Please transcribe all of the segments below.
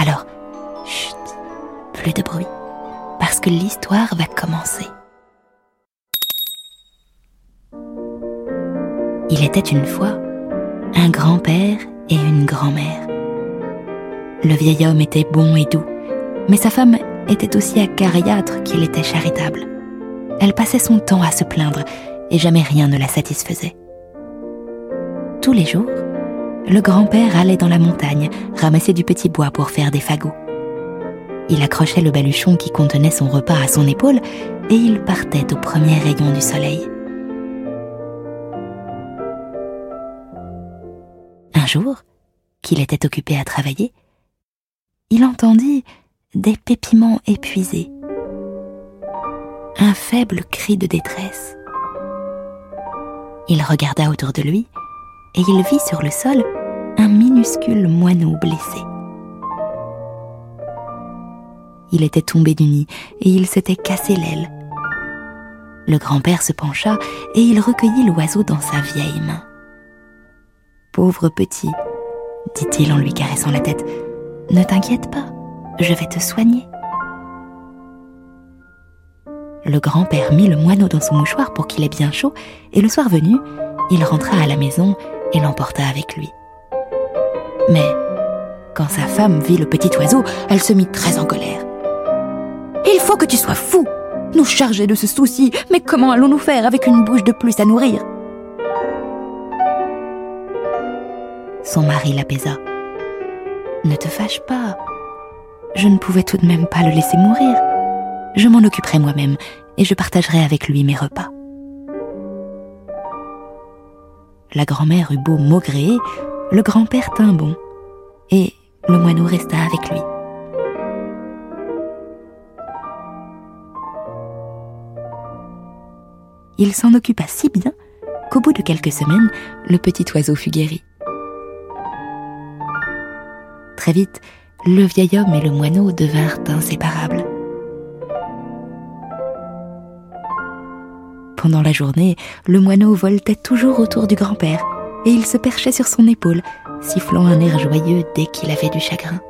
Alors, chut, plus de bruit, parce que l'histoire va commencer. Il était une fois un grand-père et une grand-mère. Le vieil homme était bon et doux, mais sa femme était aussi acariâtre qu'il était charitable. Elle passait son temps à se plaindre et jamais rien ne la satisfaisait. Tous les jours, le grand-père allait dans la montagne ramasser du petit bois pour faire des fagots. Il accrochait le baluchon qui contenait son repas à son épaule et il partait au premier rayon du soleil. Un jour, qu'il était occupé à travailler, il entendit des pépiments épuisés, un faible cri de détresse. Il regarda autour de lui et il vit sur le sol un minuscule moineau blessé. Il était tombé du nid et il s'était cassé l'aile. Le grand-père se pencha et il recueillit l'oiseau dans sa vieille main. Pauvre petit, dit-il en lui caressant la tête, ne t'inquiète pas, je vais te soigner. Le grand-père mit le moineau dans son mouchoir pour qu'il ait bien chaud, et le soir venu, il rentra à la maison et l'emporta avec lui. Mais quand sa femme vit le petit oiseau, elle se mit très en colère. Il faut que tu sois fou Nous charger de ce souci, mais comment allons-nous faire avec une bouche de plus à nourrir? Son mari l'apaisa. Ne te fâche pas. Je ne pouvais tout de même pas le laisser mourir. Je m'en occuperai moi-même et je partagerai avec lui mes repas. La grand-mère eut beau maugréer, le grand-père tint bon, et le moineau resta avec lui. Il s'en occupa si bien qu'au bout de quelques semaines, le petit oiseau fut guéri. Très vite, le vieil homme et le moineau devinrent inséparables. Pendant la journée, le moineau voltait toujours autour du grand-père et il se perchait sur son épaule, sifflant un air joyeux dès qu'il avait du chagrin.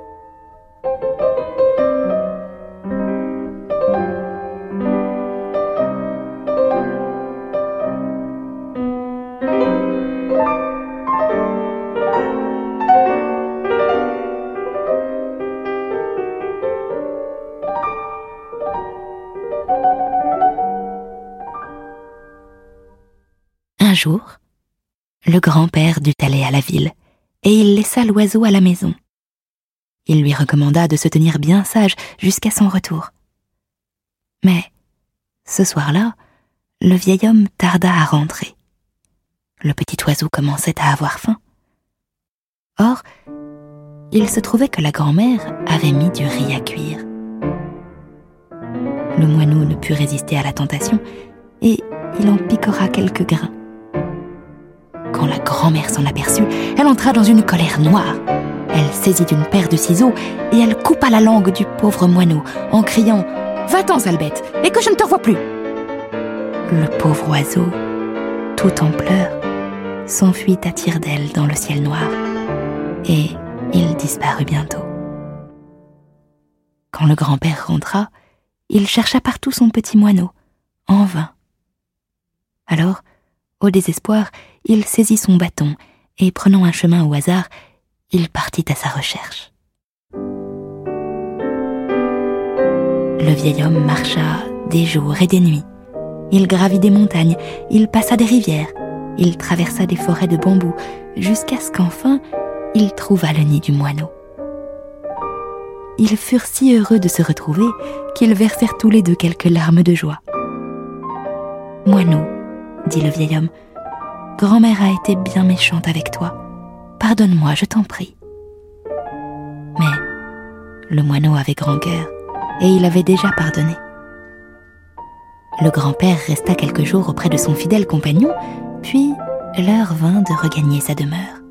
Un jour, le grand-père dut aller à la ville, et il laissa l'oiseau à la maison. Il lui recommanda de se tenir bien sage jusqu'à son retour. Mais, ce soir-là, le vieil homme tarda à rentrer. Le petit oiseau commençait à avoir faim. Or, il se trouvait que la grand-mère avait mis du riz à cuire. Le moineau ne put résister à la tentation et il en piquera quelques grains. Quand la grand-mère s'en aperçut, elle entra dans une colère noire. Elle saisit une paire de ciseaux et elle coupa la langue du pauvre moineau en criant Va-t'en, sale et que je ne te revoie plus Le pauvre oiseau, tout en pleurs, s'enfuit à tire-d'aile dans le ciel noir et il disparut bientôt. Quand le grand-père rentra, il chercha partout son petit moineau, en vain. Alors, au désespoir, il saisit son bâton et, prenant un chemin au hasard, il partit à sa recherche. Le vieil homme marcha des jours et des nuits. Il gravit des montagnes, il passa des rivières, il traversa des forêts de bambous, jusqu'à ce qu'enfin il trouva le nid du moineau. Ils furent si heureux de se retrouver qu'ils versèrent tous les deux quelques larmes de joie. Moineau, dit le vieil homme, grand-mère a été bien méchante avec toi. Pardonne-moi, je t'en prie. Mais le moineau avait grand cœur et il avait déjà pardonné. Le grand-père resta quelques jours auprès de son fidèle compagnon, puis l'heure vint de regagner sa demeure.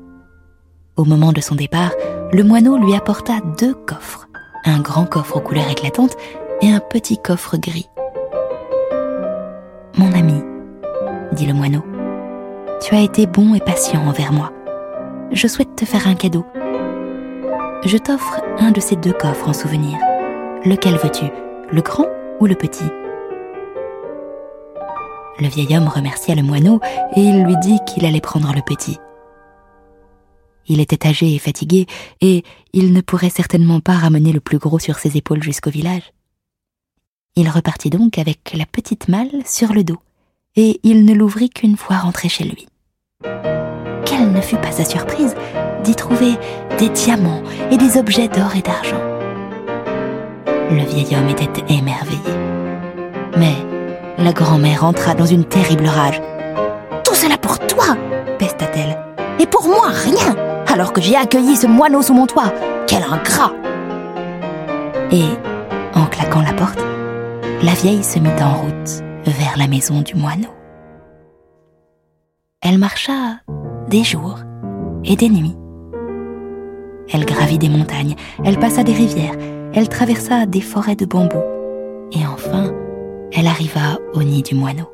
Au moment de son départ, le moineau lui apporta deux coffres, un grand coffre aux couleurs éclatantes et un petit coffre gris. Mon ami, dit le moineau, tu as été bon et patient envers moi. Je souhaite te faire un cadeau. Je t'offre un de ces deux coffres en souvenir. Lequel veux-tu, le grand ou le petit? Le vieil homme remercia le moineau et il lui dit qu'il allait prendre le petit. Il était âgé et fatigué, et il ne pourrait certainement pas ramener le plus gros sur ses épaules jusqu'au village. Il repartit donc avec la petite malle sur le dos, et il ne l'ouvrit qu'une fois rentré chez lui. Quelle ne fut pas sa surprise d'y trouver des diamants et des objets d'or et d'argent. Le vieil homme était émerveillé. Mais la grand-mère entra dans une terrible rage. Tout cela pour toi, pesta-t-elle. Et pour moi, rien, alors que j'ai accueilli ce moineau sous mon toit. Quel ingrat Et, en claquant la porte, la vieille se mit en route vers la maison du moineau. Elle marcha des jours et des nuits. Elle gravit des montagnes, elle passa des rivières, elle traversa des forêts de bambous, et enfin, elle arriva au nid du moineau.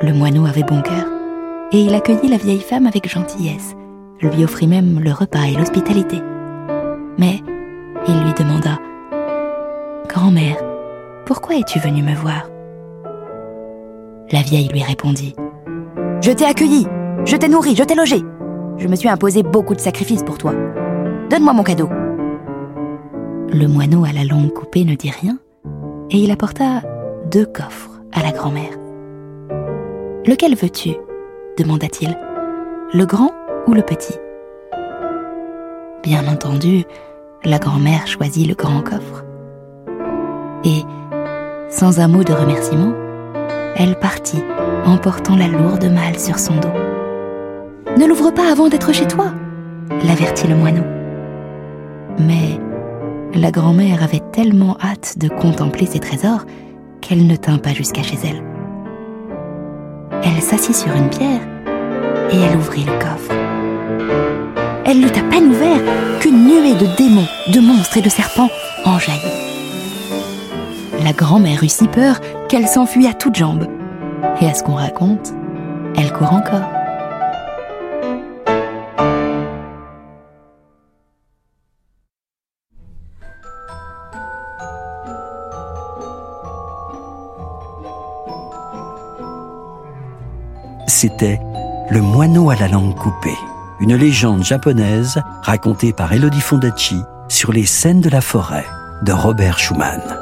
Le moineau avait bon cœur, et il accueillit la vieille femme avec gentillesse, lui offrit même le repas et l'hospitalité. Mais il lui demanda Grand-mère, pourquoi es-tu venue me voir? La vieille lui répondit Je t'ai accueilli, je t'ai nourri, je t'ai logé. Je me suis imposé beaucoup de sacrifices pour toi. Donne-moi mon cadeau. Le moineau à la longue coupée ne dit rien, et il apporta deux coffres à la grand-mère. Lequel veux-tu? demanda-t-il. Le grand ou le petit? Bien entendu, la grand-mère choisit le grand coffre. Et, sans un mot de remerciement, elle partit, emportant la lourde malle sur son dos. Ne l'ouvre pas avant d'être chez toi, l'avertit le moineau. Mais la grand-mère avait tellement hâte de contempler ses trésors qu'elle ne tint pas jusqu'à chez elle. Elle s'assit sur une pierre et elle ouvrit le coffre. Elle l'eut à peine ouvert qu'une nuée de démons, de monstres et de serpents en jaillit. La grand-mère eut si peur qu'elle s'enfuit à toutes jambes. Et à ce qu'on raconte, elle court encore. C'était Le moineau à la langue coupée, une légende japonaise racontée par Elodie Fondacci sur les scènes de la forêt de Robert Schumann.